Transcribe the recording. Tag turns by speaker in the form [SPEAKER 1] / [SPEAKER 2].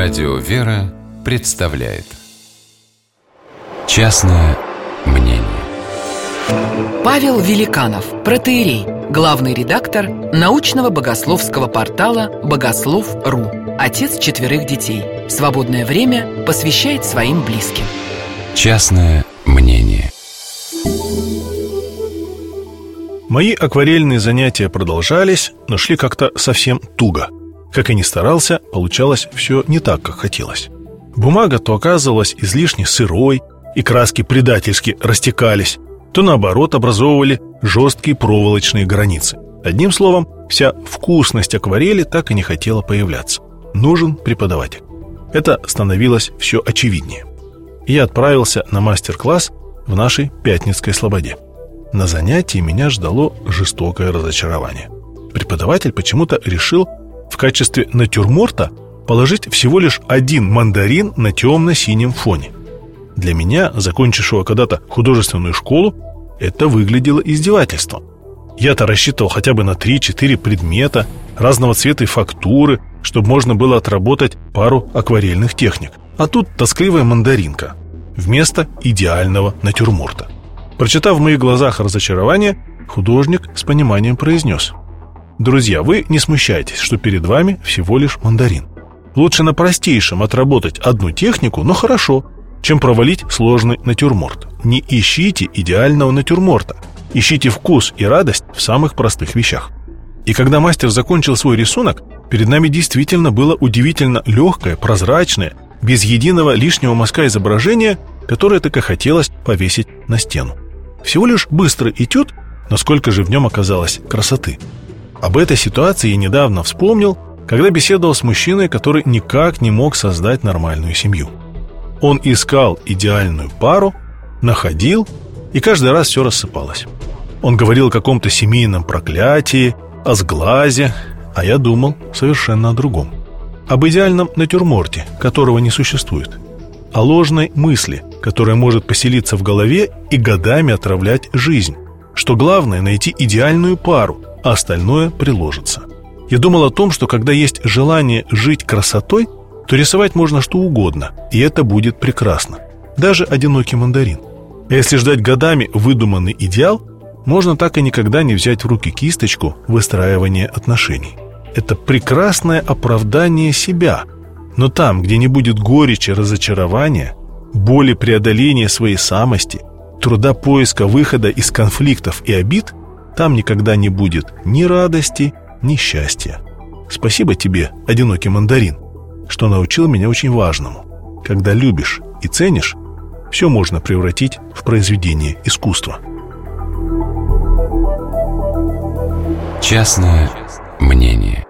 [SPEAKER 1] Радио «Вера» представляет Частное мнение
[SPEAKER 2] Павел Великанов, протеерей, главный редактор научного богословского портала «Богослов.ру», отец четверых детей. В свободное время посвящает своим близким.
[SPEAKER 1] Частное мнение
[SPEAKER 3] Мои акварельные занятия продолжались, но шли как-то совсем туго. Как и не старался, получалось все не так, как хотелось. Бумага то оказывалась излишне сырой, и краски предательски растекались, то наоборот образовывали жесткие проволочные границы. Одним словом, вся вкусность акварели так и не хотела появляться. Нужен преподаватель. Это становилось все очевиднее. Я отправился на мастер-класс в нашей Пятницкой Слободе. На занятии меня ждало жестокое разочарование. Преподаватель почему-то решил в качестве натюрморта положить всего лишь один мандарин на темно-синем фоне. Для меня, закончившего когда-то художественную школу, это выглядело издевательством. Я-то рассчитывал хотя бы на 3-4 предмета, разного цвета и фактуры, чтобы можно было отработать пару акварельных техник. А тут тоскливая мандаринка вместо идеального натюрморта. Прочитав в моих глазах разочарование, художник с пониманием произнес Друзья, вы не смущайтесь, что перед вами всего лишь мандарин Лучше на простейшем отработать одну технику, но хорошо, чем провалить сложный натюрморт Не ищите идеального натюрморта Ищите вкус и радость в самых простых вещах И когда мастер закончил свой рисунок, перед нами действительно было удивительно легкое, прозрачное, без единого лишнего мазка изображение, которое так и хотелось повесить на стену. Всего лишь быстрый этюд, но сколько же в нем оказалось красоты. Об этой ситуации я недавно вспомнил, когда беседовал с мужчиной, который никак не мог создать нормальную семью. Он искал идеальную пару, находил, и каждый раз все рассыпалось. Он говорил о каком-то семейном проклятии, о сглазе, а я думал совершенно о другом. Об идеальном натюрморте, которого не существует. О ложной мысли, которая может поселиться в голове и годами отравлять жизнь. Что главное – найти идеальную пару, а остальное приложится. Я думал о том, что когда есть желание жить красотой, то рисовать можно что угодно, и это будет прекрасно. Даже одинокий мандарин. А если ждать годами выдуманный идеал, можно так и никогда не взять в руки кисточку выстраивания отношений. Это прекрасное оправдание себя. Но там, где не будет горечи разочарования, боли преодоления своей самости, труда поиска выхода из конфликтов и обид, там никогда не будет ни радости, ни счастья. Спасибо тебе, одинокий мандарин, что научил меня очень важному. Когда любишь и ценишь, все можно превратить в произведение искусства.
[SPEAKER 1] Частное мнение